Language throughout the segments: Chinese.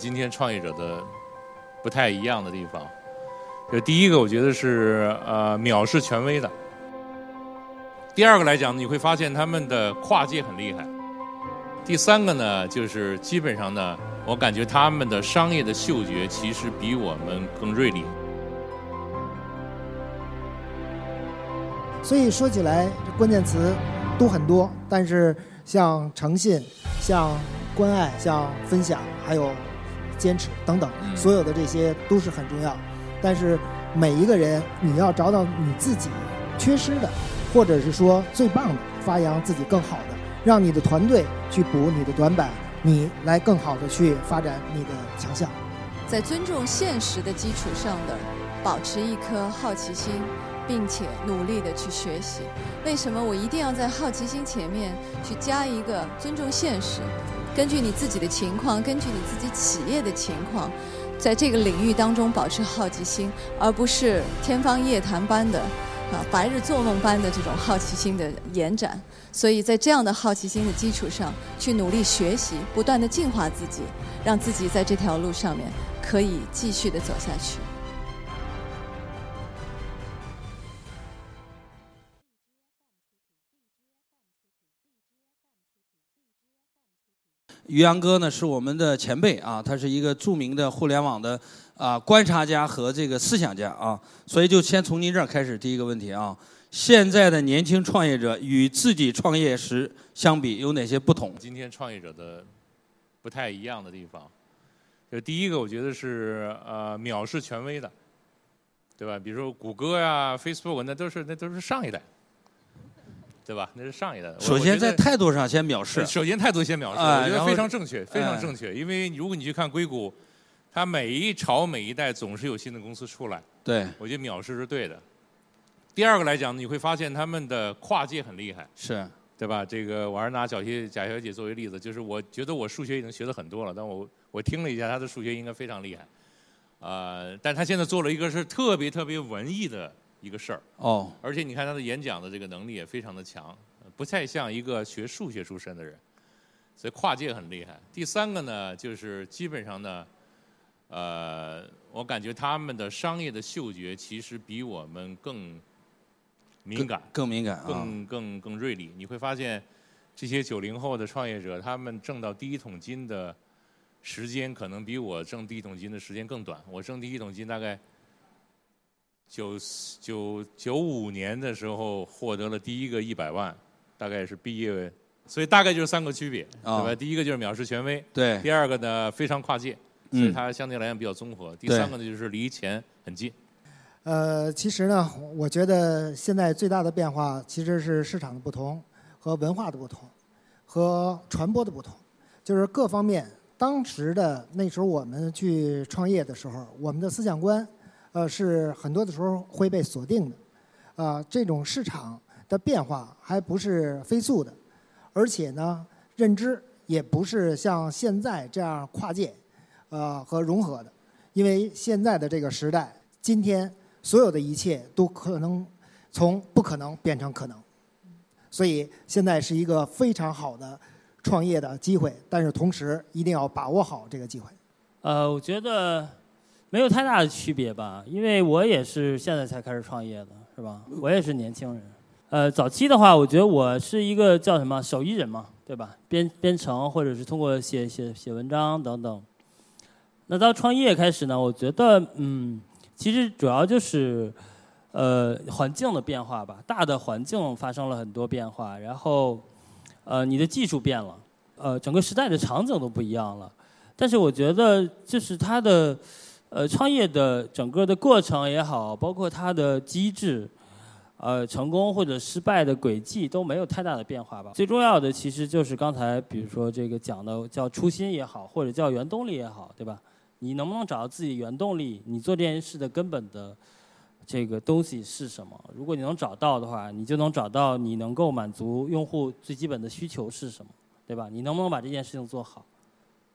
今天创业者的不太一样的地方，就第一个，我觉得是呃藐视权威的；第二个来讲，你会发现他们的跨界很厉害；第三个呢，就是基本上呢，我感觉他们的商业的嗅觉其实比我们更锐利。所以说起来，关键词都很多，但是像诚信、像关爱、像分享，还有坚持等等，所有的这些都是很重要。但是每一个人，你要找到你自己缺失的，或者是说最棒的，发扬自己更好的，让你的团队去补你的短板，你来更好的去发展你的强项。在尊重现实的基础上的，保持一颗好奇心。并且努力的去学习。为什么我一定要在好奇心前面去加一个尊重现实？根据你自己的情况，根据你自己企业的情况，在这个领域当中保持好奇心，而不是天方夜谭般的啊白日做梦般的这种好奇心的延展。所以在这样的好奇心的基础上，去努力学习，不断的进化自己，让自己在这条路上面可以继续的走下去。于洋哥呢是我们的前辈啊，他是一个著名的互联网的啊观察家和这个思想家啊，所以就先从您这儿开始第一个问题啊，现在的年轻创业者与自己创业时相比有哪些不同？今天创业者的不太一样的地方，就第一个我觉得是呃藐视权威的，对吧？比如说谷歌呀、Facebook，那都是那都是上一代。对吧？那是上一代。首先在态度上先藐视。首先态度先藐视，我觉得非常正确，非常正确。因为如果你去看硅谷，它每一朝每一代总是有新的公司出来。对。我觉得藐视是对的。第二个来讲，你会发现他们的跨界很厉害。是。对吧？这个我还是拿小谢贾小姐作为例子，就是我觉得我数学已经学的很多了，但我我听了一下，她的数学应该非常厉害。呃，但她现在做了一个是特别特别文艺的。一个事儿哦，而且你看他的演讲的这个能力也非常的强，不太像一个学数学出身的人，所以跨界很厉害。第三个呢，就是基本上呢，呃，我感觉他们的商业的嗅觉其实比我们更敏感，更敏感，更更更锐利。你会发现，这些九零后的创业者，他们挣到第一桶金的时间，可能比我挣第一桶金的时间更短。我挣第一桶金大概。九九九五年的时候获得了第一个一百万，大概是毕业，所以大概就是三个区别，对吧？第一个就是藐视权威，对；第二个呢非常跨界，所以它相对来讲比较综合；第三个呢就是离钱很近。呃，其实呢，我觉得现在最大的变化其实是市场的不同和文化的不同，和传播的不同，就是各方面。当时的那时候我们去创业的时候，我们的思想观。呃，是很多的时候会被锁定的，啊，这种市场的变化还不是飞速的，而且呢，认知也不是像现在这样跨界，呃和融合的，因为现在的这个时代，今天所有的一切都可能从不可能变成可能，所以现在是一个非常好的创业的机会，但是同时一定要把握好这个机会。呃，我觉得。没有太大的区别吧，因为我也是现在才开始创业的，是吧？我也是年轻人。呃，早期的话，我觉得我是一个叫什么手艺人嘛，对吧？编编程或者是通过写写写文章等等。那到创业开始呢，我觉得嗯，其实主要就是呃环境的变化吧，大的环境发生了很多变化，然后呃你的技术变了，呃整个时代的场景都不一样了。但是我觉得就是它的。呃，创业的整个的过程也好，包括它的机制，呃，成功或者失败的轨迹都没有太大的变化吧。最重要的其实就是刚才比如说这个讲的叫初心也好，或者叫原动力也好，对吧？你能不能找到自己原动力？你做这件事的根本的这个东西是什么？如果你能找到的话，你就能找到你能够满足用户最基本的需求是什么，对吧？你能不能把这件事情做好？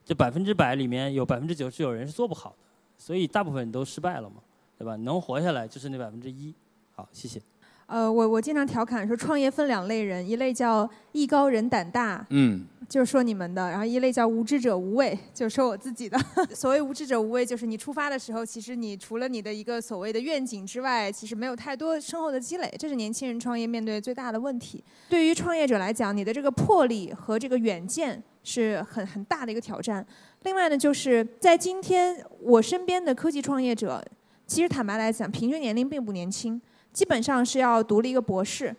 这百分之百里面有百分之九十九人是做不好的。所以大部分人都失败了嘛，对吧？能活下来就是那百分之一。好，谢谢。呃，我我经常调侃说，创业分两类人，一类叫艺高人胆大，嗯，就是说你们的；然后一类叫无知者无畏，就是说我自己的。所谓无知者无畏，就是你出发的时候，其实你除了你的一个所谓的愿景之外，其实没有太多深厚的积累，这是年轻人创业面对最大的问题。对于创业者来讲，你的这个魄力和这个远见是很很大的一个挑战。另外呢，就是在今天我身边的科技创业者，其实坦白来讲，平均年龄并不年轻。基本上是要读了一个博士，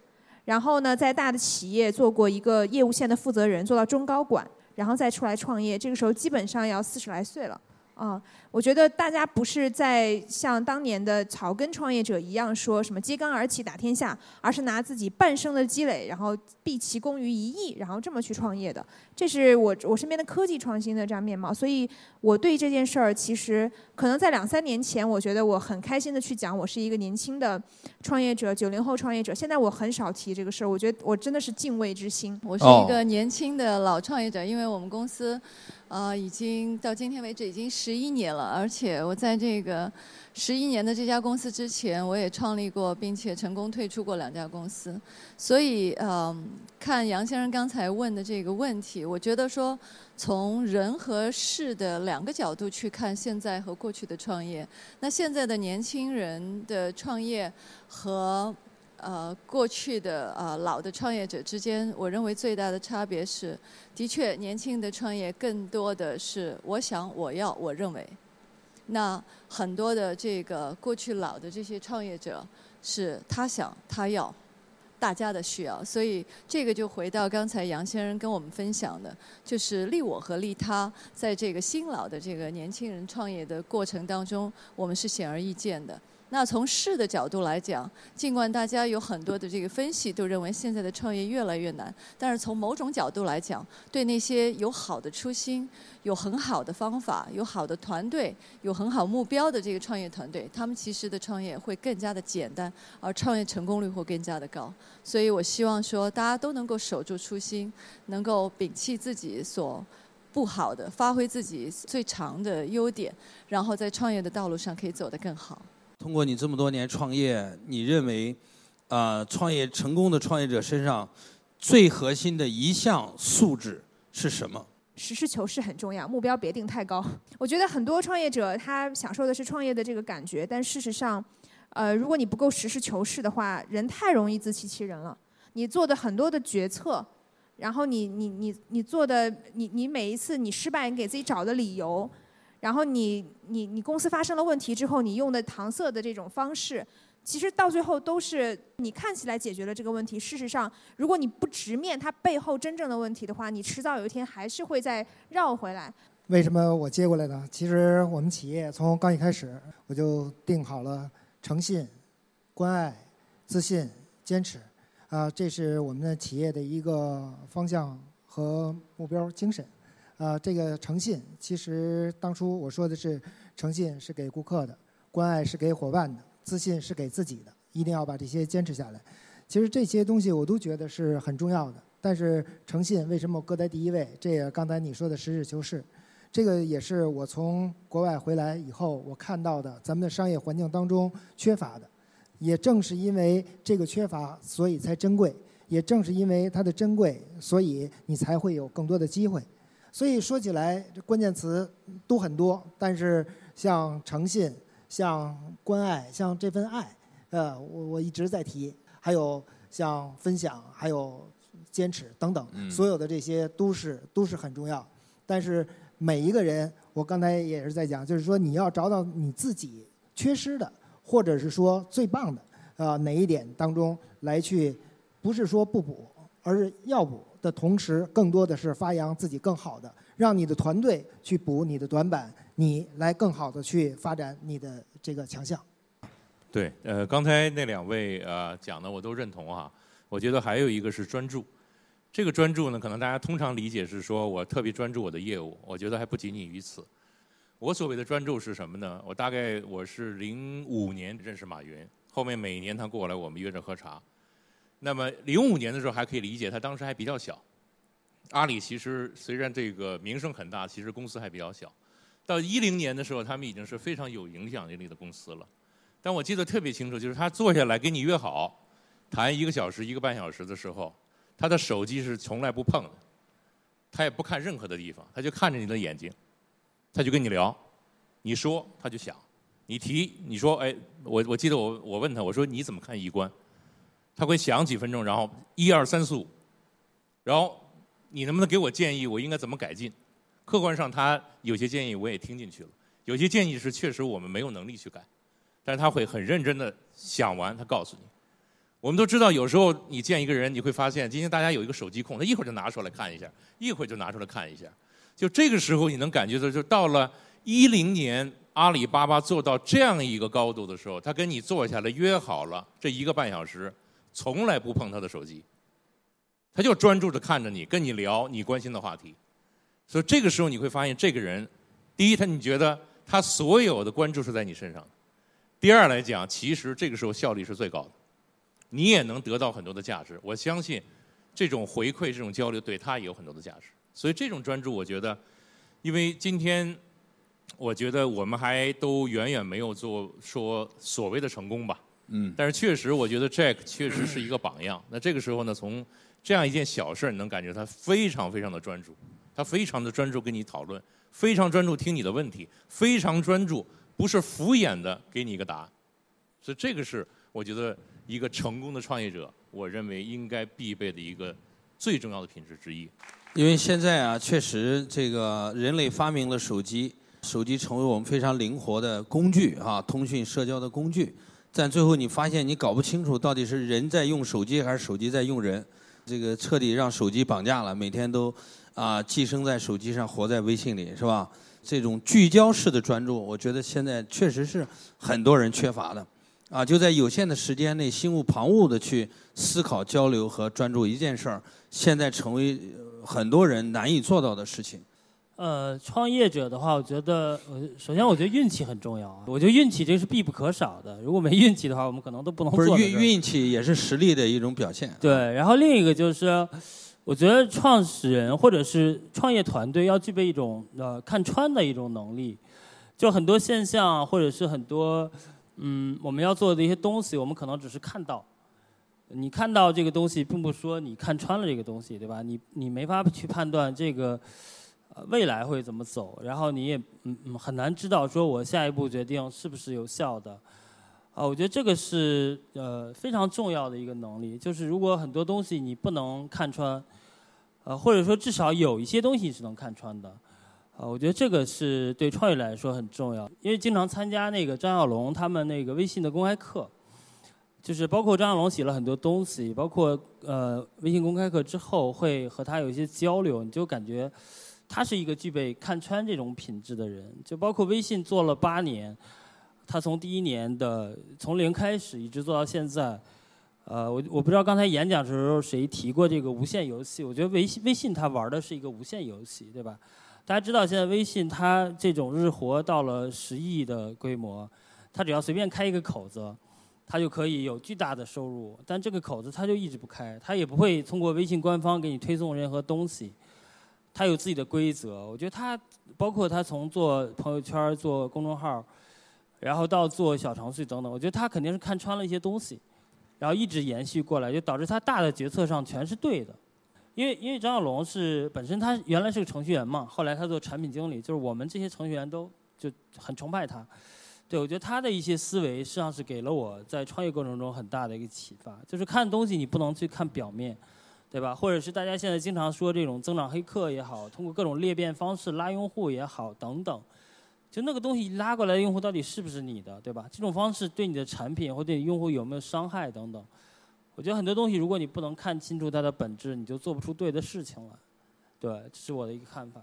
然后呢，在大的企业做过一个业务线的负责人，做到中高管，然后再出来创业。这个时候基本上要四十来岁了。啊，我觉得大家不是在像当年的草根创业者一样说什么揭竿而起打天下，而是拿自己半生的积累，然后毕其功于一役，然后这么去创业的。这是我我身边的科技创新的这样面貌。所以我对这件事儿，其实可能在两三年前，我觉得我很开心的去讲，我是一个年轻的创业者，九零后创业者。现在我很少提这个事儿，我觉得我真的是敬畏之心。我是一个年轻的老创业者，因为我们公司。呃，已经到今天为止已经十一年了，而且我在这个十一年的这家公司之前，我也创立过，并且成功退出过两家公司。所以，呃，看杨先生刚才问的这个问题，我觉得说从人和事的两个角度去看现在和过去的创业，那现在的年轻人的创业和。呃，过去的呃老的创业者之间，我认为最大的差别是，的确年轻的创业更多的是我想我要我认为，那很多的这个过去老的这些创业者是他想他要，大家的需要，所以这个就回到刚才杨先生跟我们分享的，就是利我和利他，在这个新老的这个年轻人创业的过程当中，我们是显而易见的。那从市的角度来讲，尽管大家有很多的这个分析都认为现在的创业越来越难，但是从某种角度来讲，对那些有好的初心、有很好的方法、有好的团队、有很好目标的这个创业团队，他们其实的创业会更加的简单，而创业成功率会更加的高。所以我希望说，大家都能够守住初心，能够摒弃自己所不好的，发挥自己最长的优点，然后在创业的道路上可以走得更好。通过你这么多年创业，你认为，啊，创业成功的创业者身上最核心的一项素质是什么？实事求是很重要，目标别定太高。我觉得很多创业者他享受的是创业的这个感觉，但事实上，呃，如果你不够实事求是的话，人太容易自欺欺人了。你做的很多的决策，然后你你你你做的你你每一次你失败，你给自己找的理由。然后你你你公司发生了问题之后，你用的搪塞的这种方式，其实到最后都是你看起来解决了这个问题。事实上，如果你不直面它背后真正的问题的话，你迟早有一天还是会再绕回来。为什么我接过来呢？其实我们企业从刚一开始我就定好了诚信、关爱、自信、坚持，啊，这是我们的企业的一个方向和目标精神。啊，这个诚信，其实当初我说的是，诚信是给顾客的，关爱是给伙伴的，自信是给自己的，一定要把这些坚持下来。其实这些东西我都觉得是很重要的。但是诚信为什么搁在第一位？这也刚才你说的实事求是，这个也是我从国外回来以后我看到的，咱们的商业环境当中缺乏的。也正是因为这个缺乏，所以才珍贵；也正是因为它的珍贵，所以你才会有更多的机会。所以说起来，这关键词都很多，但是像诚信、像关爱、像这份爱，呃，我我一直在提，还有像分享、还有坚持等等，所有的这些都是都是很重要。但是每一个人，我刚才也是在讲，就是说你要找到你自己缺失的，或者是说最棒的，啊，哪一点当中来去，不是说不补，而是要补。的同时，更多的是发扬自己更好的，让你的团队去补你的短板，你来更好的去发展你的这个强项。对，呃，刚才那两位呃讲的我都认同哈。我觉得还有一个是专注，这个专注呢，可能大家通常理解是说我特别专注我的业务，我觉得还不仅仅于此。我所谓的专注是什么呢？我大概我是零五年认识马云，后面每年他过来我们约着喝茶。那么零五年的时候还可以理解，他当时还比较小。阿里其实虽然这个名声很大，其实公司还比较小。到一零年的时候，他们已经是非常有影响力的公司了。但我记得特别清楚，就是他坐下来跟你约好，谈一个小时、一个半小时的时候，他的手机是从来不碰的，他也不看任何的地方，他就看着你的眼睛，他就跟你聊，你说他就想，你提你说哎，我我记得我我问他我说你怎么看衣冠，他会想几分钟，然后一二三四五，然后你能不能给我建议，我应该怎么改进？客观上他有些建议我也听进去了，有些建议是确实我们没有能力去改，但是他会很认真的想完，他告诉你。我们都知道，有时候你见一个人，你会发现今天大家有一个手机控，他一会儿就拿出来看一下，一会儿就拿出来看一下。就这个时候，你能感觉到，就到了一零年，阿里巴巴做到这样一个高度的时候，他跟你坐下来约好了这一个半小时，从来不碰他的手机，他就专注的看着你，跟你聊你关心的话题。所以这个时候你会发现，这个人，第一，他你觉得他所有的关注是在你身上；第二来讲，其实这个时候效率是最高的，你也能得到很多的价值。我相信，这种回馈、这种交流对他也有很多的价值。所以这种专注，我觉得，因为今天，我觉得我们还都远远没有做说所谓的成功吧。嗯。但是确实，我觉得 Jack 确实是一个榜样。那这个时候呢，从这样一件小事儿，你能感觉他非常非常的专注。他非常的专注跟你讨论，非常专注听你的问题，非常专注，不是敷衍的给你一个答案。所以这个是我觉得一个成功的创业者，我认为应该必备的一个最重要的品质之一。因为现在啊，确实这个人类发明了手机，手机成为我们非常灵活的工具啊，通讯社交的工具。但最后你发现你搞不清楚到底是人在用手机还是手机在用人，这个彻底让手机绑架了，每天都。啊，寄生在手机上，活在微信里，是吧？这种聚焦式的专注，我觉得现在确实是很多人缺乏的。啊，就在有限的时间内，心无旁骛的去思考、交流和专注一件事儿，现在成为很多人难以做到的事情。呃，创业者的话，我觉得，呃，首先我觉得运气很重要啊。我觉得运气这是必不可少的。如果没运气的话，我们可能都不能做。不是运运气也是实力的一种表现。对，然后另一个就是。我觉得创始人或者是创业团队要具备一种呃看穿的一种能力，就很多现象或者是很多嗯我们要做的一些东西，我们可能只是看到，你看到这个东西，并不说你看穿了这个东西，对吧？你你没法去判断这个未来会怎么走，然后你也嗯嗯很难知道说我下一步决定是不是有效的。啊，我觉得这个是呃非常重要的一个能力，就是如果很多东西你不能看穿，呃或者说至少有一些东西是能看穿的，啊，我觉得这个是对创业来说很重要，因为经常参加那个张小龙他们那个微信的公开课，就是包括张小龙写了很多东西，包括呃微信公开课之后会和他有一些交流，你就感觉他是一个具备看穿这种品质的人，就包括微信做了八年。他从第一年的从零开始，一直做到现在。呃，我我不知道刚才演讲的时候谁提过这个无限游戏。我觉得微信微信它玩的是一个无限游戏，对吧？大家知道现在微信它这种日活到了十亿的规模，它只要随便开一个口子，它就可以有巨大的收入。但这个口子它就一直不开，它也不会通过微信官方给你推送任何东西，他有自己的规则。我觉得他包括他从做朋友圈、做公众号。然后到做小程序等等，我觉得他肯定是看穿了一些东西，然后一直延续过来，就导致他大的决策上全是对的。因为因为张小龙是本身他原来是个程序员嘛，后来他做产品经理，就是我们这些程序员都就很崇拜他。对我觉得他的一些思维实际上是给了我在创业过程中很大的一个启发，就是看东西你不能去看表面，对吧？或者是大家现在经常说这种增长黑客也好，通过各种裂变方式拉用户也好等等。就那个东西拉过来的用户到底是不是你的，对吧？这种方式对你的产品或对用户有没有伤害等等，我觉得很多东西如果你不能看清楚它的本质，你就做不出对的事情来。对，这是我的一个看法。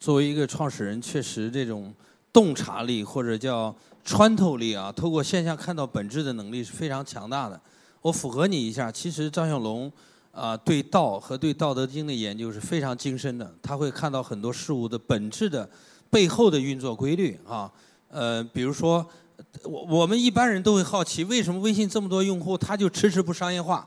作为一个创始人，确实这种洞察力或者叫穿透力啊，透过现象看到本质的能力是非常强大的。我符合你一下，其实张小龙啊，对道和对《道德经》的研究是非常精深的，他会看到很多事物的本质的。背后的运作规律啊，呃，比如说，我我们一般人都会好奇，为什么微信这么多用户，他就迟迟不商业化，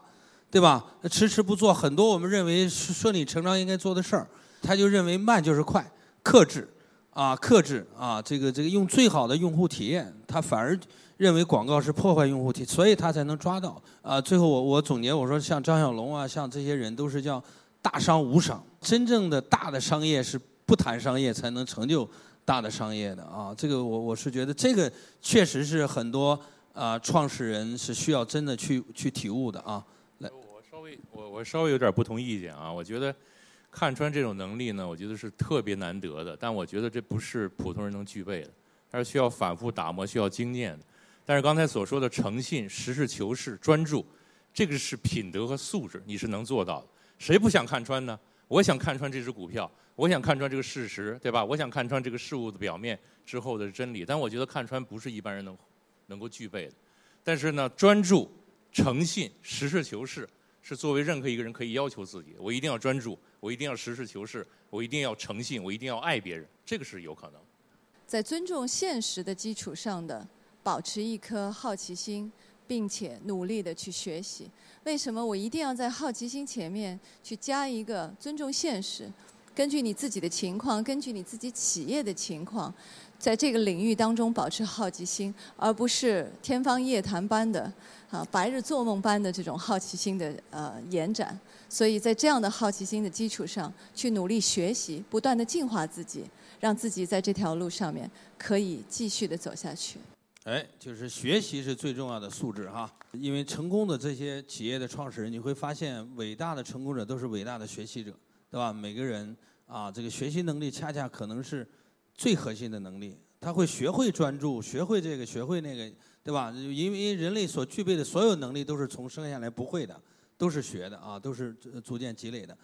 对吧？迟迟不做很多我们认为顺理成章应该做的事儿，他就认为慢就是快，克制啊，克制啊，这个这个用最好的用户体验，他反而认为广告是破坏用户体，所以他才能抓到。啊，最后我我总结我说，像张小龙啊，像这些人都是叫大商无商。真正的大的商业是不谈商业才能成就大的商业的啊。这个我我是觉得这个确实是很多啊创始人是需要真的去去体悟的啊。来，我稍微我我稍微有点不同意见啊。我觉得看穿这种能力呢，我觉得是特别难得的，但我觉得这不是普通人能具备的，它是需要反复打磨、需要经验的。但是刚才所说的诚信、实事求是、专注，这个是品德和素质，你是能做到的。谁不想看穿呢？我想看穿这只股票，我想看穿这个事实，对吧？我想看穿这个事物的表面之后的真理。但我觉得看穿不是一般人能能够具备的。但是呢，专注、诚信、实事求是，是作为任何一个人可以要求自己。我一定要专注，我一定要实事求是，我一定要诚信，我一定要爱别人，这个是有可能。在尊重现实的基础上的。保持一颗好奇心，并且努力的去学习。为什么我一定要在好奇心前面去加一个尊重现实？根据你自己的情况，根据你自己企业的情况，在这个领域当中保持好奇心，而不是天方夜谭般的啊白日做梦般的这种好奇心的呃延展。所以在这样的好奇心的基础上，去努力学习，不断的进化自己，让自己在这条路上面可以继续的走下去。哎，就是学习是最重要的素质哈。因为成功的这些企业的创始人，你会发现，伟大的成功者都是伟大的学习者，对吧？每个人啊，这个学习能力恰恰可能是最核心的能力。他会学会专注，学会这个，学会那个，对吧？因为人类所具备的所有能力都是从生下来不会的，都是学的啊，都是逐渐积累的。